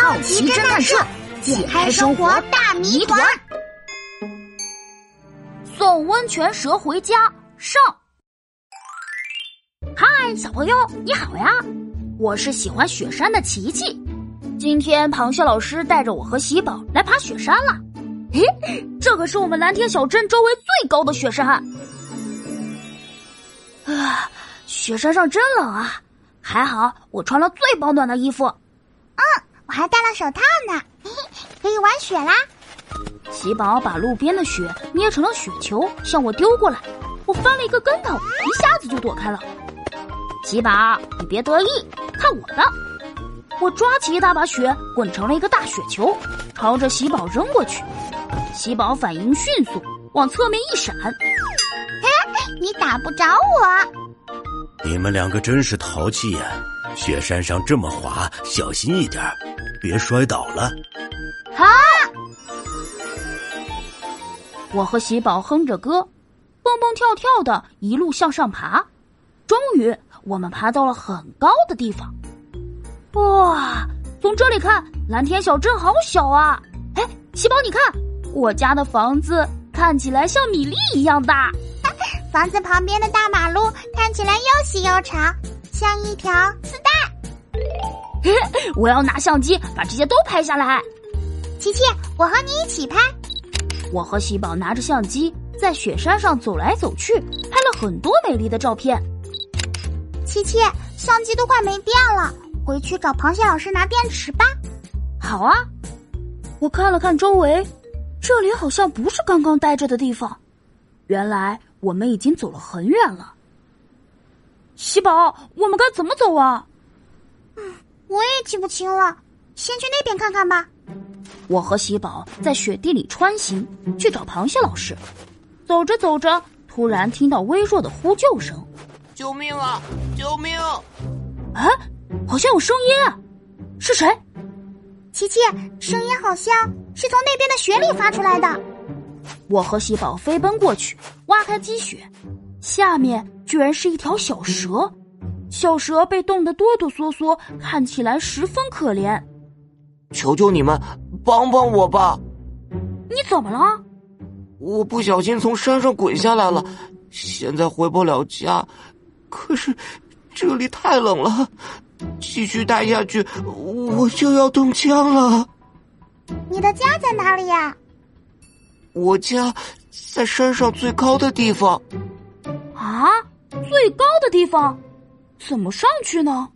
好奇侦探社解开生活大谜团，送温泉蛇回家上。嗨，小朋友，你好呀！我是喜欢雪山的琪琪。今天螃蟹老师带着我和喜宝来爬雪山了。嘿，这可是我们蓝天小镇周围最高的雪山。啊，雪山上真冷啊！还好我穿了最保暖的衣服。我还戴了手套呢，嘿嘿，可以玩雪啦！喜宝把路边的雪捏成了雪球，向我丢过来，我翻了一个跟头，一下子就躲开了。喜宝，你别得意，看我的！我抓起一大把雪，滚成了一个大雪球，朝着喜宝扔过去。喜宝反应迅速，往侧面一闪，嘿，你打不着我！你们两个真是淘气呀！雪山上这么滑，小心一点。别摔倒了！啊！我和喜宝哼着歌，蹦蹦跳跳的一路向上爬。终于，我们爬到了很高的地方。哇！从这里看，蓝天小镇好小啊！哎，喜宝，你看，我家的房子看起来像米粒一样大。房子旁边的大马路看起来又细又长，像一条丝带。我要拿相机把这些都拍下来。琪琪，我和你一起拍。我和喜宝拿着相机在雪山上走来走去，拍了很多美丽的照片。琪琪，相机都快没电了，回去找螃蟹老师拿电池吧。好啊。我看了看周围，这里好像不是刚刚待着的地方。原来我们已经走了很远了。喜宝，我们该怎么走啊？我也记不清了，先去那边看看吧。我和喜宝在雪地里穿行，去找螃蟹老师。走着走着，突然听到微弱的呼救声：“救命啊！救命！”啊，好像有声音，是谁？琪琪，声音好像是从那边的雪里发出来的。我和喜宝飞奔过去，挖开积雪，下面居然是一条小蛇。小蛇被冻得哆哆嗦嗦，看起来十分可怜。求求你们帮帮我吧！你怎么了？我不小心从山上滚下来了，现在回不了家。可是这里太冷了，继续待下去我就要冻僵了。你的家在哪里呀？我家在山上最高的地方。啊，最高的地方？怎么上去呢？